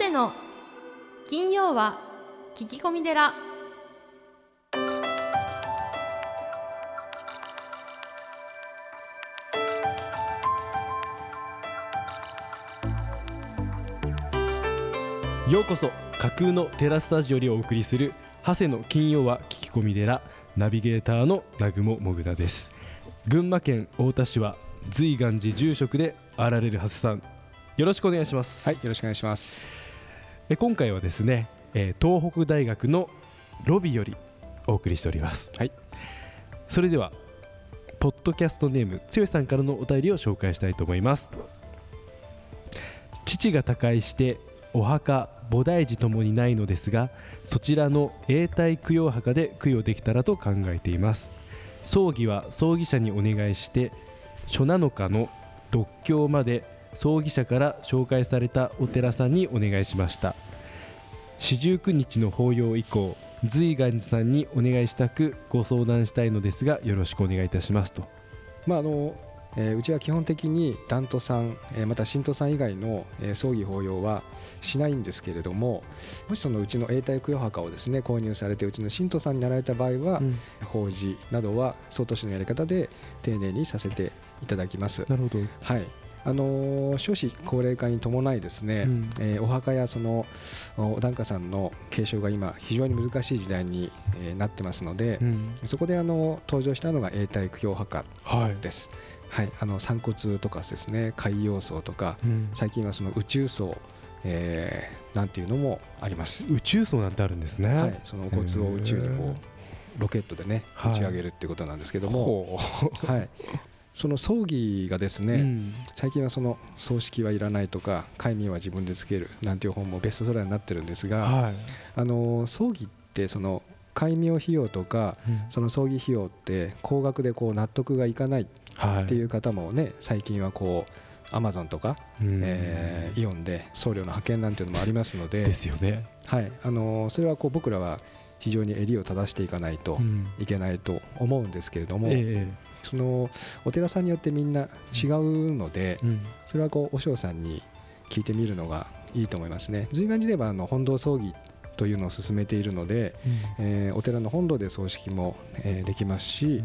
谷の。金曜は聞き込み寺。ようこそ架空のテラスタジオよりお送りする長谷の金曜は聞き込み寺ナビゲーターの南雲もぐなです。群馬県太田市は随願寺住職であられる長谷さん。よろしくお願いします。はい、よろしくお願いします。え今回はですね、えー東北大学のロビーよりお送りしております。はい。それではポッドキャストネームつよしさんからのお便りを紹介したいと思います。父が他界してお墓菩提寺ともにないのですがそちらの永代供養墓で供養できたらと考えています。葬儀は葬儀社にお願いして初七日の独協まで葬儀社から紹介されたお寺さんにお願いしました。四十九日の法要以降随願寺さんにお願いしたくご相談したいのですがよろしくお願いいたしますと。まああの、えーうちは基本的に檀徒さん、えーまた信徒さん以外の、えー葬儀法要はしないんですけれどももしそのうちの永代供養墓をですね購入されてうちの信徒さんになられた場合は、うん。法事などは総統市のやり方で丁寧にさせていただきます。なるほど。はいあのー少子高齢化に伴いですね、うん。えーお墓やそのお檀家さんの継承が今非常に難しい時代に、えーなってますので、うん。そこであの登場したのが永代供養墓はい。です。はい、あの散骨とかですね海洋層とかうん。最近はその宇宙層、えーなんていうのもあります。宇宙層なんてあるんですね、はい、そのお骨を宇宙にこうロケットでねはい。打ち上げるっていうことなんですけども、ほはい、その葬儀がですう、ね、うん。最近はその葬式はいらないとか戒名は自分でつけるなんていう本もベストセラーになってるんですが、はい。あの葬儀ってその戒名費用とかその葬儀費用って高額でこう納得がいかないはいっていう方もね最近はこうアマゾンとか、うん。えーイオンで送料の派遣なんていうのもありますのでですよね、はい、あのそれはこう僕らは非常に襟を正していかないとうん。いけないと思うんですけれども、えそのお寺さんによってみんな違うのでそれはこうお嬢さんに聞いてみるのがいいと思いますね。随願寺ではあの本堂葬儀というのを進めているので、えーお寺の本堂で葬式も、えーできますし、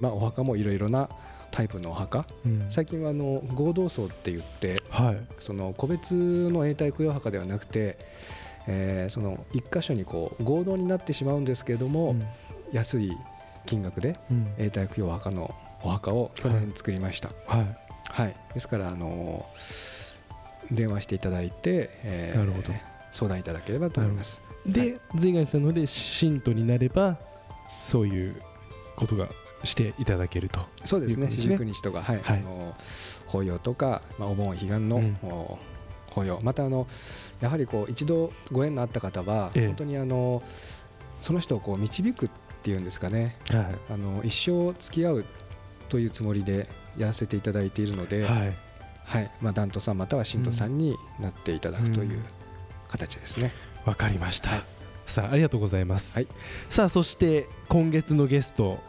まあ、お墓もいろいろなタイプのお墓。うん。最近はあの合同葬って言ってはい。その個別の永代供養墓ではなくて、えーその一箇所にこう合同になってしまうんですけれども、うん。安い金額でうん。永代供養墓のお墓を去年作りました、はい。はい、ですから、あの電話していただいて、えーなるほど。相談いただければと思います。で随願寺さんの方で信徒になればそういうことがしていただけると。そうですね、いうですね。四十九日とか、はい。はい。あの法要とか、まあ、お盆彼岸の、うんお法要、またあのやはりこう一度ご縁のあった方は、ええ。本当にあのその人をこう導くっていうんですかね、はあの一生付き合うというつもりでやらせていただいているので、いはい。はい。まあ、ダントさんまたは信徒さんになっていただくという形ですね。わかりました、はい。さあありがとうございます、はい。さあそして今月のゲスト、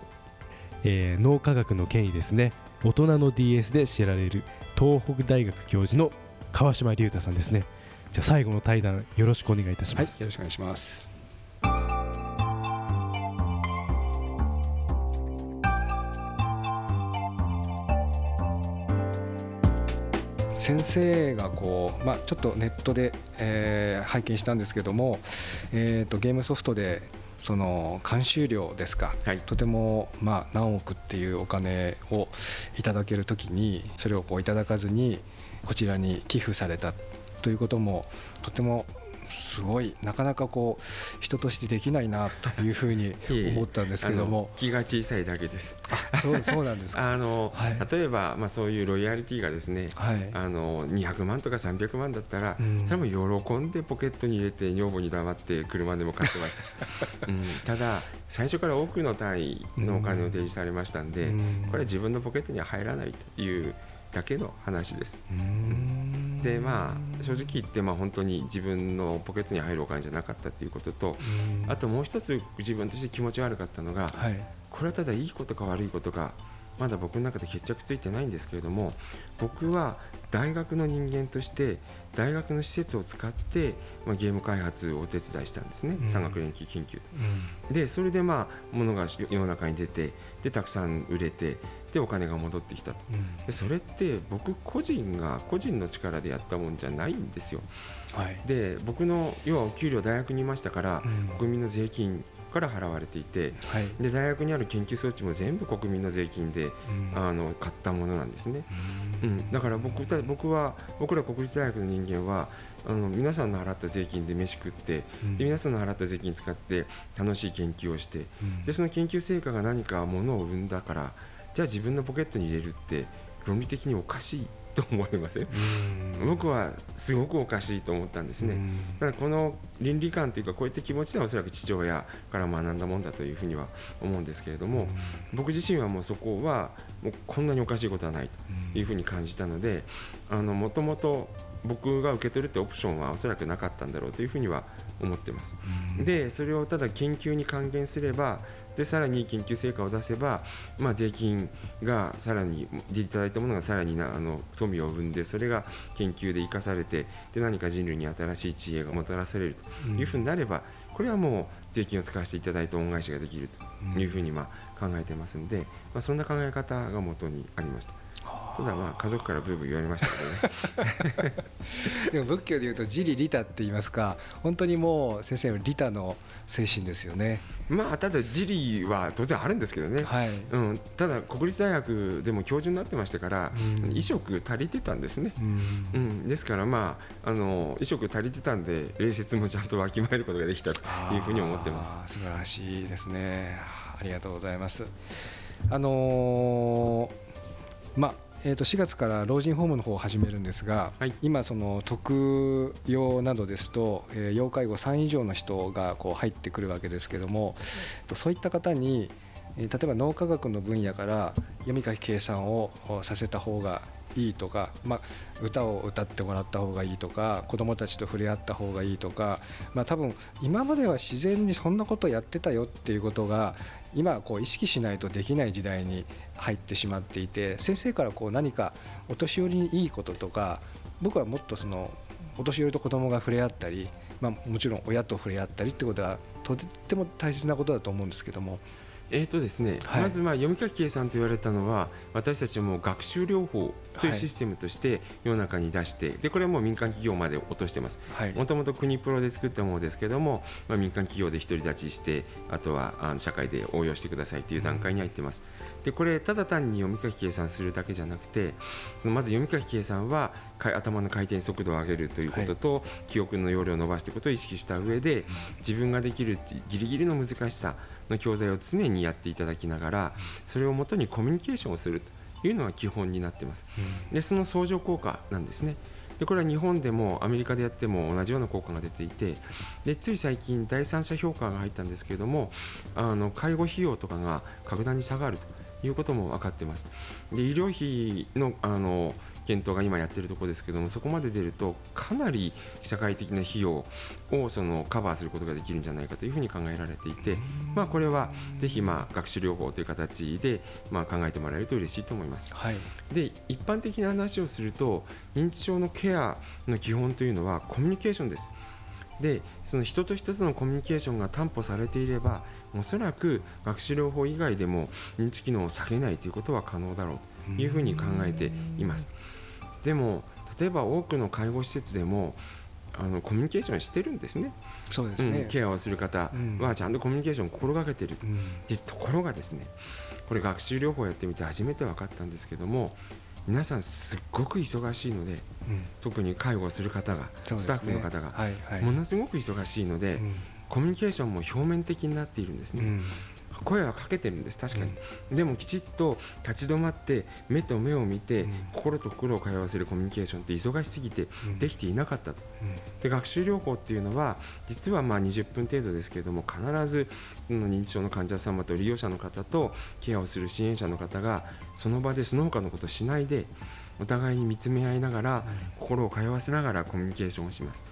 えー脳科学の権威ですね。大人の DS で知られる東北大学教授の川島隆太さんですね。じゃあ最後の対談よろしくお願いいたしはい、ます、よろしくお願いします。先生がこう、まあ、ちょっとネットで、えー拝見したんですけども、えー、とゲームソフトでその監修料ですか、とても、まあ、何億っていうお金をいただけるときにそれをこういただかずにこちらに寄付されたということもとてもすごいなかなかこう人としてできないなというふうに 思ったんですけども。気が小さいだけです。あそうそうなんですか。あの、はい。例えば、まあ、そういうロイヤリティがですねはい。あの200万とか300万だったら、うん。それはもう喜んでポケットに入れて女房に黙って車でも買ってました、うん、ただ最初から多くの単位のお金を提示されましたんで、うん。これは自分のポケットには入らないというだけの話です。うーん。でまあ正直言ってまあ本当に自分のポケットに入るお金じゃなかったっていうこととうん。あともう一つ自分として気持ち悪かったのがはい。これはただいいことか悪いことかまだ僕の中で決着ついてないんですけれども僕は大学の人間として大学の施設を使って、まあ、ゲーム開発をお手伝いしたんですね、うん、産学連携研究、うん、でそれでまあものが世の中に出てでたくさん売れてでお金が戻ってきたと、うん、でそれって僕個人が個人の力でやったもんじゃないんですよ、はい、で僕の要はお給料大学にいましたから、国民の税金から払われていて、はい、で大学にある研究装置も全部国民の税金で、うん、あの買ったものなんですね、うん、うん、だから僕僕は僕ら国立大学の人間はあの皆さんの払った税金で飯食って、うん、で皆さんの払った税金使って楽しい研究をして、でその研究成果が何かものを生んだからじゃあ自分のポケットに入れるって論理的におかしいと思いますよ。僕はすごくおかしいと思ったんですね。だからこの倫理観というかこういった気持ちではおそらく父親から学んだもんだというふうには思うんですけれども僕自身はもうそこはもうこんなにおかしいことはないというふうに感じたのでもともと僕が受け取るってオプションはおそらくなかったんだろうというふうには思ってます。でそれをただ研究に還元すればでさらに研究成果を出せば、まあ、税金がさらにでいただいたものがさらになあの富を生んでそれが研究で生かされてで何か人類に新しい知恵がもたらされるというふうになれば、これはもう税金を使わせていただいて恩返しができるというふうにまあ考えてますんで、まあ、そんな考え方が元にありました。ただまあ家族からブーブー言われましたけどね でも仏教でいうと自利利他って言いますか本当にもう先生の利他の精神ですよね。まあただ自利は当然あるんですけどね、はい。うん、ただ国立大学でも教授になってましたから、うん、衣食足りてたんですね、うん、うん、ですからまああの衣食足りてたんで礼節もちゃんとわきまえることができたというふうに思ってます。素晴らしいですね。ありがとうございます。あのー、まあえー、と4月から老人ホームの方を始めるんですが、はい、今、その特養などですと、えー、要介護3以上の人がこう入ってくるわけですけども、えー、そういった方に、えー、例えば脳科学の分野から読み書き計算をさせた方がいいとか、まあ、歌を歌ってもらった方がいいとか子どもたちと触れ合った方がいいとか、まあ、多分今までは自然にそんなことやってたよっていうことが今こう意識しないとできない時代に入ってしまっていて先生からこう何かお年寄りにいいこととか僕はもっとそのお年寄りと子どもが触れ合ったり、まあ、もちろん親と触れ合ったりってことはとっても大切なことだと思うんですけどもえーとですね、はい、まずまあ読み書き計算と言われたのは私たちも学習療法というシステムとして世の中に出して、はい、でこれはもう民間企業まで落としてます。もともと国プロで作ったものですけども、まあ、民間企業で独り立ちしてあとはあの社会で応用してくださいという段階に入ってます、うん、でこれただ単に読み書き計算するだけじゃなくてまず読み書き計算は頭の回転速度を上げるということと、はい、記憶の容量を伸ばしていくことを意識した上で自分ができるギリギリの難しさの教材を常にやっていただきながらそれをもとにコミュニケーションをするというのが基本になっています。でその相乗効果なんですね。でこれは日本でもアメリカでやっても同じような効果が出ていてでつい最近第三者評価が入ったんですけれどもあの介護費用とかが格段に下がるということも分かっています。で医療費のあの検討が今やってるところですけどもそこまで出るとかなり社会的な費用をそのカバーすることができるんじゃないかというふうに考えられていて、まあ、これはぜひまあ学習療法という形でまあ考えてもらえると嬉しいと思います。はい、で一般的な話をすると認知症のケアの基本というのはコミュニケーションです。でその人と人とのコミュニケーションが担保されていればおそらく学習療法以外でも認知機能を下げないということは可能だろうというふうに考えています。でも例えば多くの介護施設でもあのコミュニケーションしてるんですね。そうですね、うん、ケアをする方はちゃんとコミュニケーションを心がけてる、うん、でところがですねこれ学習療法やってみて初めて分かったんですけども皆さんすっごく忙しいので、うん、特に介護をする方が、ね、スタッフの方が、ものすごく忙しいので、コミュニケーションも表面的になっているんですね。声はかけてるんです。確かに、うん、でもきちっと立ち止まって目と目を見て、うん、心と心を通わせるコミュニケーションって忙しすぎてできていなかったと、うん、で学習療法っていうのは実はまあ20分程度ですけれども必ず認知症の患者様と利用者の方とケアをする支援者の方がその場でその他のことをしないでお互いに見つめ合いながら、心を通わせながらコミュニケーションをします。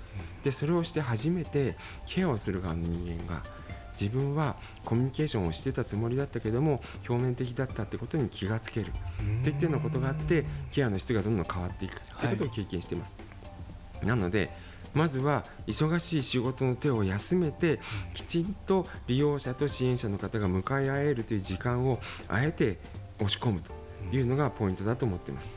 でそれをして初めてケアをする側の人間が自分はコミュニケーションをしてたつもりだったけども表面的だったってことに気がつける。といったようなことがあってケアの質がどんどん変わっていく。とい。うことを経験しています。はい、なのでまずは忙しい仕事の手を休めてきちんと利用者と支援者の方が向かい合えるという時間をあえて押し込むというのがポイントだと思っています。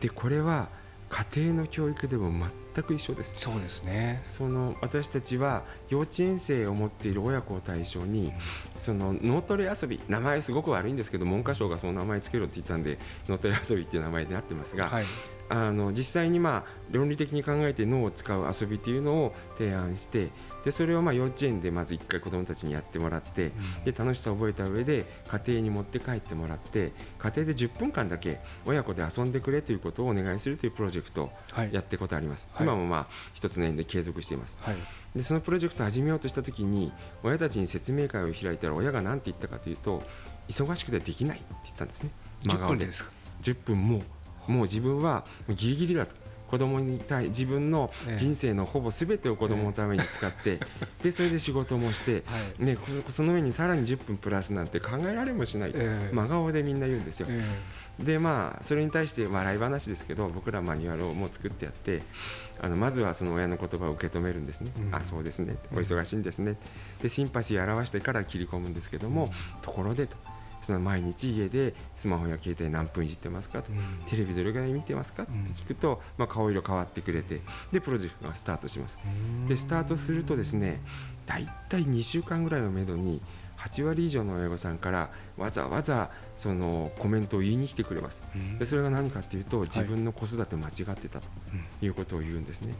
でこれは家庭の教育でも全く一緒です。そうですね。その私たちは幼稚園生を持っている親子を対象に、その脳トレ遊び名前すごく悪いんですけど文科省がその名前つけろって言ったんで脳トレ遊びっていう名前でなってますが、はい、あの実際にまあ論理的に考えて脳を使う遊びというのを提案してでそれをまあ幼稚園でまず1回子どもたちにやってもらって、で楽しさを覚えた上で家庭に持って帰ってもらって家庭で10分間だけ親子で遊んでくれということをお願いするというプロジェクトをやってことあります、はい、今もまあ一つの園で継続しています、はい、でそのプロジェクトを始めようとした時に親たちに説明会を開いたら親が何て言ったかというと忙しくてできないって言ったんですね。10分ですか？10分ももう自分はギリギリだと子供に対自分の人生のほぼ全てを子供のために使って、でそれで仕事もして、ね、その上にさらに10分プラスなんて考えられもしない。と、真顔でみんな言うんですよ。でまあそれに対して笑い話ですけど僕らマニュアルをもう作ってやってあのまずはその親の言葉を受け止めるんですね、うん、あそうですね。お忙しいんですね。でシンパシーを表してから切り込むんですけども、ところでと。その毎日家でスマホや携帯何分いじってますかと、うん、テレビどれぐらい見てますかって聞くと、まあ、顔色変わってくれてでプロジェクトがスタートします。でスタートするとですね大体2週間ぐらいをめどに8割以上の親御さんからわざわざそのコメントを言いに来てくれます、でそれが何かっていうと自分の子育て間違ってたということを言うんですね、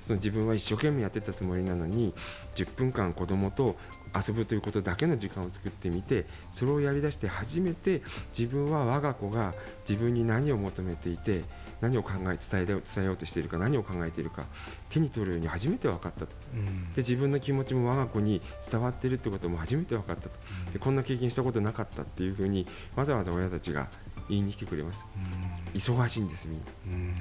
その自分は一生懸命やってたつもりなのに10分間子供と遊ぶということだけの時間を作ってみてそれをやりだして初めて自分は我が子が自分に何を求めていて何を考え伝え伝えようとしているか何を考えているか手に取るように初めて分かったと、うん、で自分の気持ちも我が子に伝わっているってことも初めて分かったと、うん、でこんな経験したことなかったっていうふうにわざわざ親たちが言いに来てくれます、うん、忙しいんですみんな。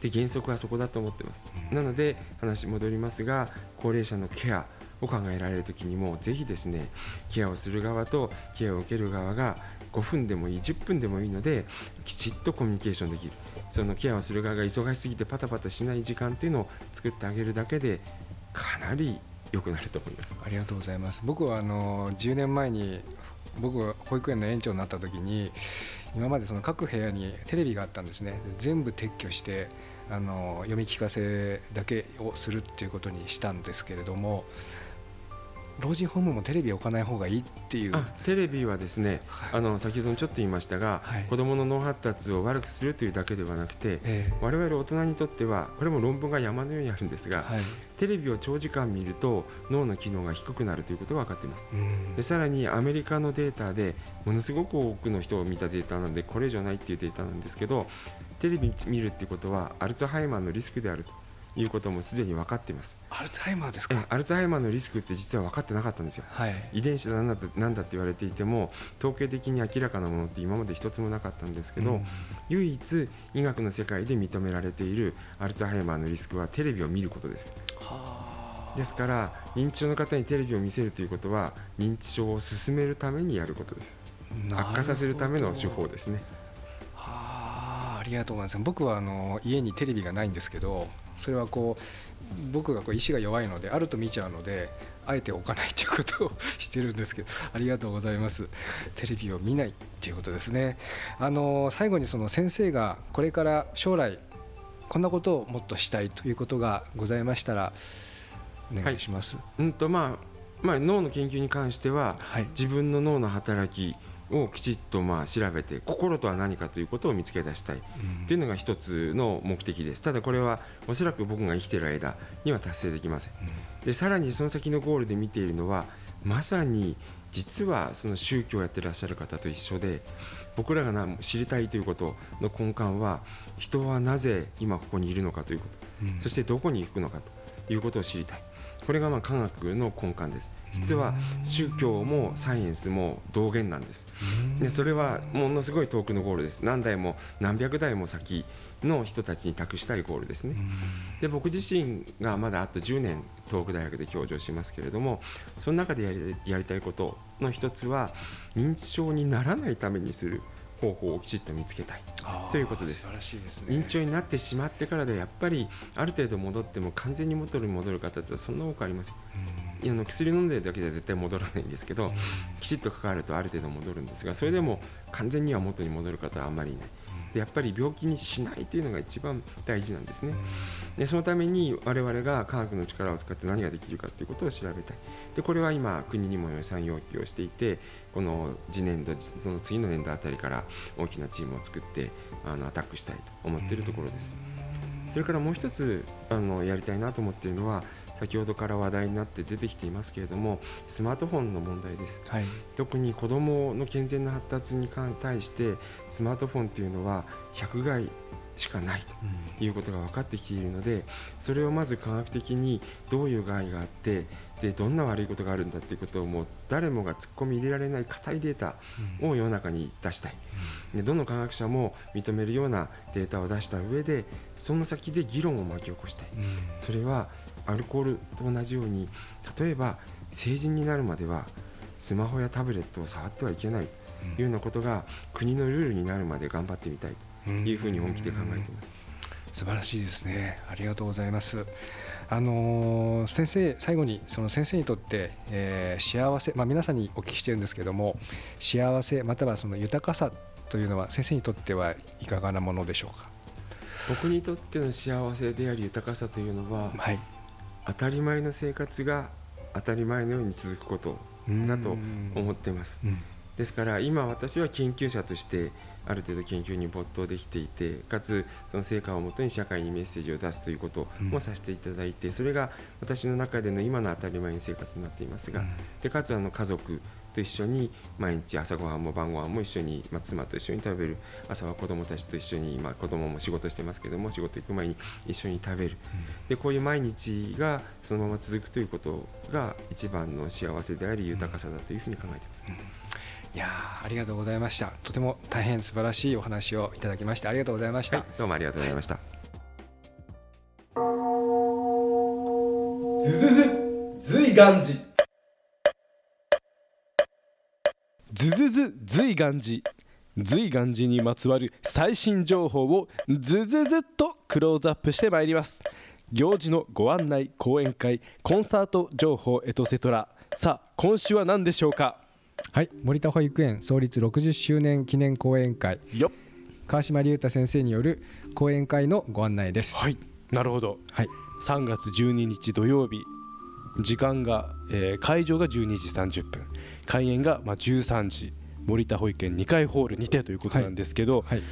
で原則はそこだと思ってます、なので話戻りますが高齢者のケアを考えられる時にもぜひですねケアをする側とケアを受ける側が5分でもいい10分でもいいのできちっとコミュニケーションできるそのケアをする側が忙しすぎてパタパタしない時間っていうのを作ってあげるだけでかなり良くなると思います。ありがとうございます。僕はあの10年前に僕は保育園の園長になった時に今までその各部屋にテレビがあったんですね。全部撤去してあの読み聞かせだけをするっていうことにしたんですけれども老人ホームもテレビ置かない方がいいっていう。テレビはですね、はい、あの先ほどもちょっと言いましたが、はい、子どもの脳発達を悪くするというだけではなくて、えー、我々大人にとってはこれも論文が山のようにあるんですが、はい、テレビを長時間見ると脳の機能が低くなるということが分かっています。でさらにアメリカのデータでものすごく多くの人を見たデータなのでこれ以上ないっていうデータなんですけどテレビ見るっていうことはアルツハイマーのリスクであるということもすでに分かっています。アルツハイマーですか？アルツハイマーのリスクって実は分かってなかったんですよ、はい、遺伝子だなんだなんだって言われていても統計的に明らかなものって今まで一つもなかったんですけど、うん、唯一医学の世界で認められているアルツハイマーのリスクはテレビを見ることです。ですから認知症の方にテレビを見せるということは認知症を進めるためにやることです。悪化させるための手法ですね。ありがとうございます。僕はあの家にテレビがないんですけどそれはこう僕がこう意志が弱いのであると見ちゃうのであえて置かないということをしてるんですけどありがとうございます。テレビを見ないっていうことですね。あの最後にその先生がこれから将来こんなことをもっとしたいということがございましたらお願いします、はい、うんとまあまあ、脳の研究に関しては、はい、自分の脳の働きをきちっとまあ調べて心とは何かということを見つけ出したい。というのが一つの目的です。ただこれはおそらく僕が生きている間には達成できません。でさらにその先のゴールで見ているのはまさに実はその宗教をやってらっしゃる方と一緒で僕らが知りたいということの根幹は人はなぜ今ここにいるのかということ、そしてどこに行くのかということを知りたいここれがまあ科学の根幹です。実は宗教もサイエンスも同源なんです。でそれはものすごい遠くのゴールです。何代も何百代も先の人たちに託したいゴールですね。で僕自身がまだあと10年東北大学で教授をしますけれどもその中でやりやりたいことの一つは認知症にならないためにする方法をきちっと見つけたい。ということです。ですね、認知症になってしまってからではやっぱりある程度戻っても完全に元に戻る方ってそんな多くありません、うん、あの薬飲んでるだけでは絶対戻らないんですけど、うん、きちっと関わるとある程度戻るんですがそれでも完全には元に戻る方はあんまりいないでやっぱり病気にしないというのが一番大事なんですね。でそのために我々が科学の力を使って何ができるかということを調べたい。でこれは今国にも予算要求をしていてこの次年度その次の年度あたりから大きなチームを作ってあのアタックしたいと思っているところです。それからもう一つあのやりたいなと思っているのは先ほどから話題になって出てきていますけれどもスマートフォンの問題です、はい、特に子どもの健全な発達に対してスマートフォンというのは百害しかないということが分かってきているのでそれをまず科学的にどういう害があってでどんな悪いことがあるんだということをもう誰もが突っ込み入れられない硬いデータを世の中に出したい、でどの科学者も認めるようなデータを出した上でその先で議論を巻き起こしたい、それはアルコールと同じように例えば成人になるまではスマホやタブレットを触ってはいけないというようなことが国のルールになるまで頑張ってみたいというふうに本気で考えています。素晴らしいですね。ありがとうございます。あのー、先生最後にその先生にとって、えー、幸せまあ皆さんにお聞きしてるんですけども幸せまたはその豊かさというのは先生にとってはいかがなものでしょうか？僕にとっての幸せであり豊かさというのは、はい、当たり前の生活が当たり前のように続くことだと思ってます。ですから今私は研究者としてある程度研究に没頭できていてかつその成果をもとに社会にメッセージを出すということもさせていただいてそれが私の中での今の当たり前の生活になっていますがでかつあの家族と一緒に毎日朝ごはんも晩ごはんも一緒に、まあ、妻と一緒に食べる。朝は子供たちと一緒に、まあ、子供も仕事してますけども仕事行く前に一緒に食べる、でこういう毎日がそのまま続くということが一番の幸せであり豊かさだというふうに考えています。いやありがとうございました。とても大変素晴らしいお話をいただきましてありがとうございました、はい、どうもありがとうございました、ずずず随願寺ずずず随願寺随願寺にまつわる最新情報をずずずっとクローズアップしてまいります。行事のご案内講演会コンサート情報エトセトラさあ今週は何でしょうか？はい森田保育園創立60周年記念講演会。川島隆太先生による講演会のご案内です。はいなるほど、はい、3月12日土曜日。時間が、えー、会場が12時30分開演がまあ13時森田保育園2階ホールにてということなんですけど、はい。はい。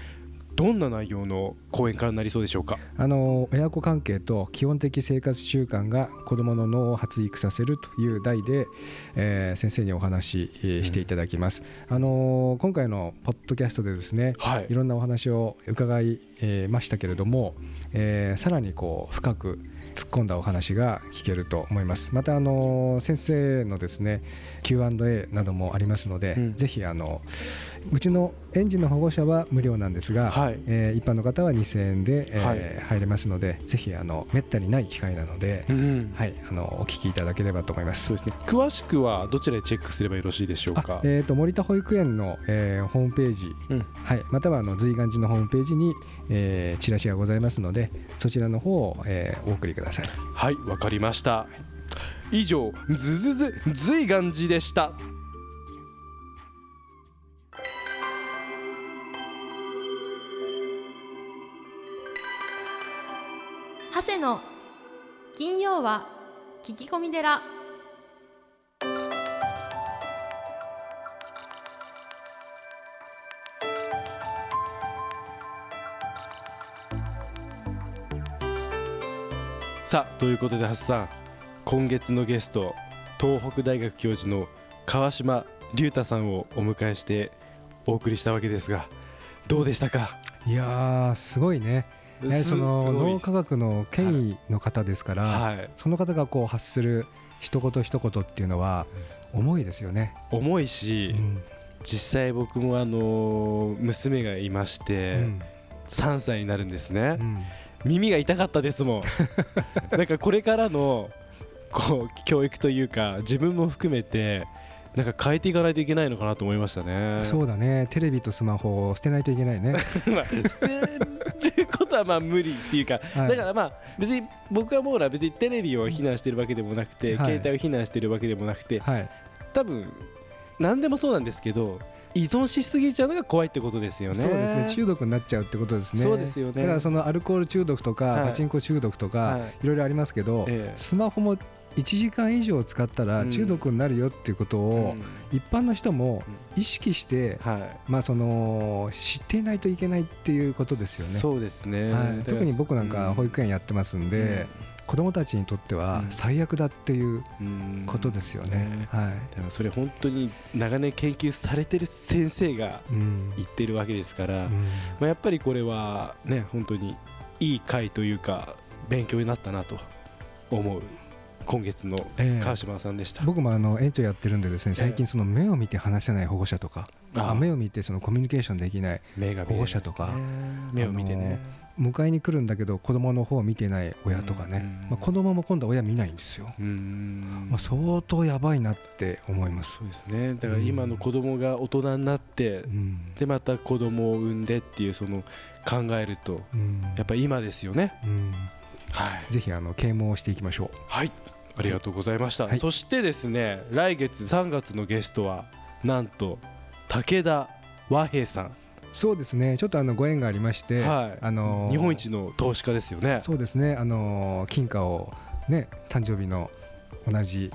どんな内容の講演会になりそうでしょうか？あの親子関係と基本的生活習慣が子どもの脳を発育させるという題で、えー、先生にお話ししていただきます、うん、あの今回のポッドキャストでですね、はい、いろんなお話を伺いましたけれども、えー、さらにこう深く突っ込んだお話が聞けると思います。またあの先生のですね Q&A などもありますので、うん、ぜひあのうちの園児の保護者は無料なんですが、はい、えー、一般の方は2000円で、えーはい、入れますのでぜひあのめったにない機会なので、うん、はい、あのお聞きいただければと思います。そうですね。詳しくはどちらでチェックすればよろしいでしょうか、えーと、森田保育園の、えー、ホームページ、うん、はい、またはあの随願寺のホームページに、えー、チラシがございますのでそちらの方を、えー、お送りくださいはいわかりました。以上ずずず随願寺でした。長谷の金曜は聞き込み寺さあということでハスさん今月のゲスト東北大学教授の川島隆太さんをお迎えしてお送りしたわけですがどうでしたか？いやすごいね。やはりその脳科学の権威の方ですから、はい、その方がこう発する一言一言っていうのは重いですよね。重いし、うん、実際僕もあの娘がいまして、うん、3歳になるんですね、うん、耳が痛かったですもん なんかこれからのこう教育というか自分も含めてなんか変えていかないといけないのかなと思いましたね。そうだね。テレビとスマホを捨てないといけないね。まあ捨てることはまあ無理っていうか、はい、だからまあ別に僕はもうら別にテレビを非難してるわけでもなくて、はい、携帯を非難してるわけでもなくて、はい、多分何でもそうなんですけど。依存しすぎちゃうのが怖いってことですよね。そうですね。中毒になっちゃうってことですね。そうですよね。だからそのアルコール中毒とか、パチンコ中毒とか、い、ろいろありますけど、ええ、スマホも1時間以上使ったら中毒になるよっていうことを一般の人も意識して、まあ、その知っていないといけないっていうことですよね。そうですね、はい、特に僕なんか保育園やってますんで、子どもたちにとっては最悪だっていうことですよね。はい、でもそれ本当に長年研究されてる先生が言ってるわけですから、まあ、やっぱりこれはね本当にいい回というか勉強になったなと思う今月の川島さんでした、えー、僕もあの園長やってるんでですね最近その目を見て話せない保護者とか、あ目を見てそのコミュニケーションできない保護者とか目を見てね迎えに来るんだけど子供の方を見てない親とかね、まあ、子供も今度は親見ないんですよ、まあ、相当やばいなって思います。そうですね。だから今の子供が大人になって、でまた子供を産んでっていうその考えると、やっぱ今ですよね、はい、ぜひあの啓蒙をしていきましょう。はい。ありがとうございました、はい、そしてですね来月3月のゲストはなんと武田和平さんそうですね。ちょっとあのご縁がありまして、はい、あのー、日本一の投資家ですよね。そうですね。あのー、金貨をね誕生日の同じ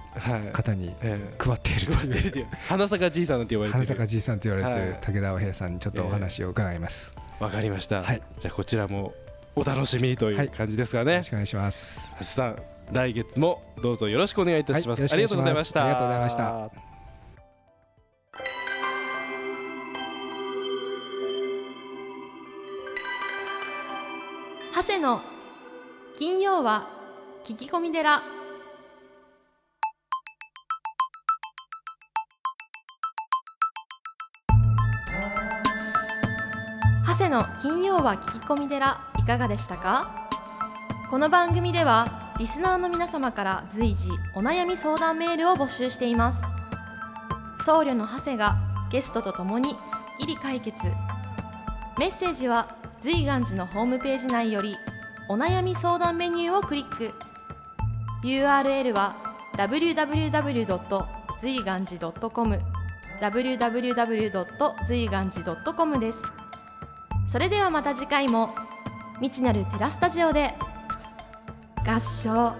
方に配っているという、花咲じいさんって言われて花咲じいさんと言われている武田和平さんにちょっとお話を伺います。わ、かりました、はい、じゃあこちらもお楽しみという感じですかね、よろしくお願いします。さん来月もどうぞよろしくお願いいたします、はい、ありがとうございました。ありがとうございました長谷の金曜は聞き込み寺。長谷の金曜は聞き込み寺いかがでしたか？この番組ではリスナーの皆様から随時お悩み相談メールを募集しています。僧侶の長谷がゲストとともにすっきり解決。メッセージは随願寺のホームページ内よりお悩み相談メニューをクリック URL は www. 随願寺 .com www. 随願寺 .com ですそれではまた次回も未知なるテラスタジオで合唱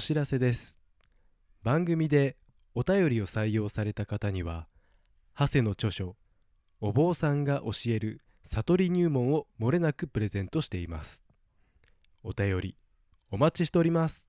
お知らせです。番組でお便りを採用された方には長谷の著書「お坊さんが教える悟り入門」をもれなくプレゼントしています。お便りお待ちしております。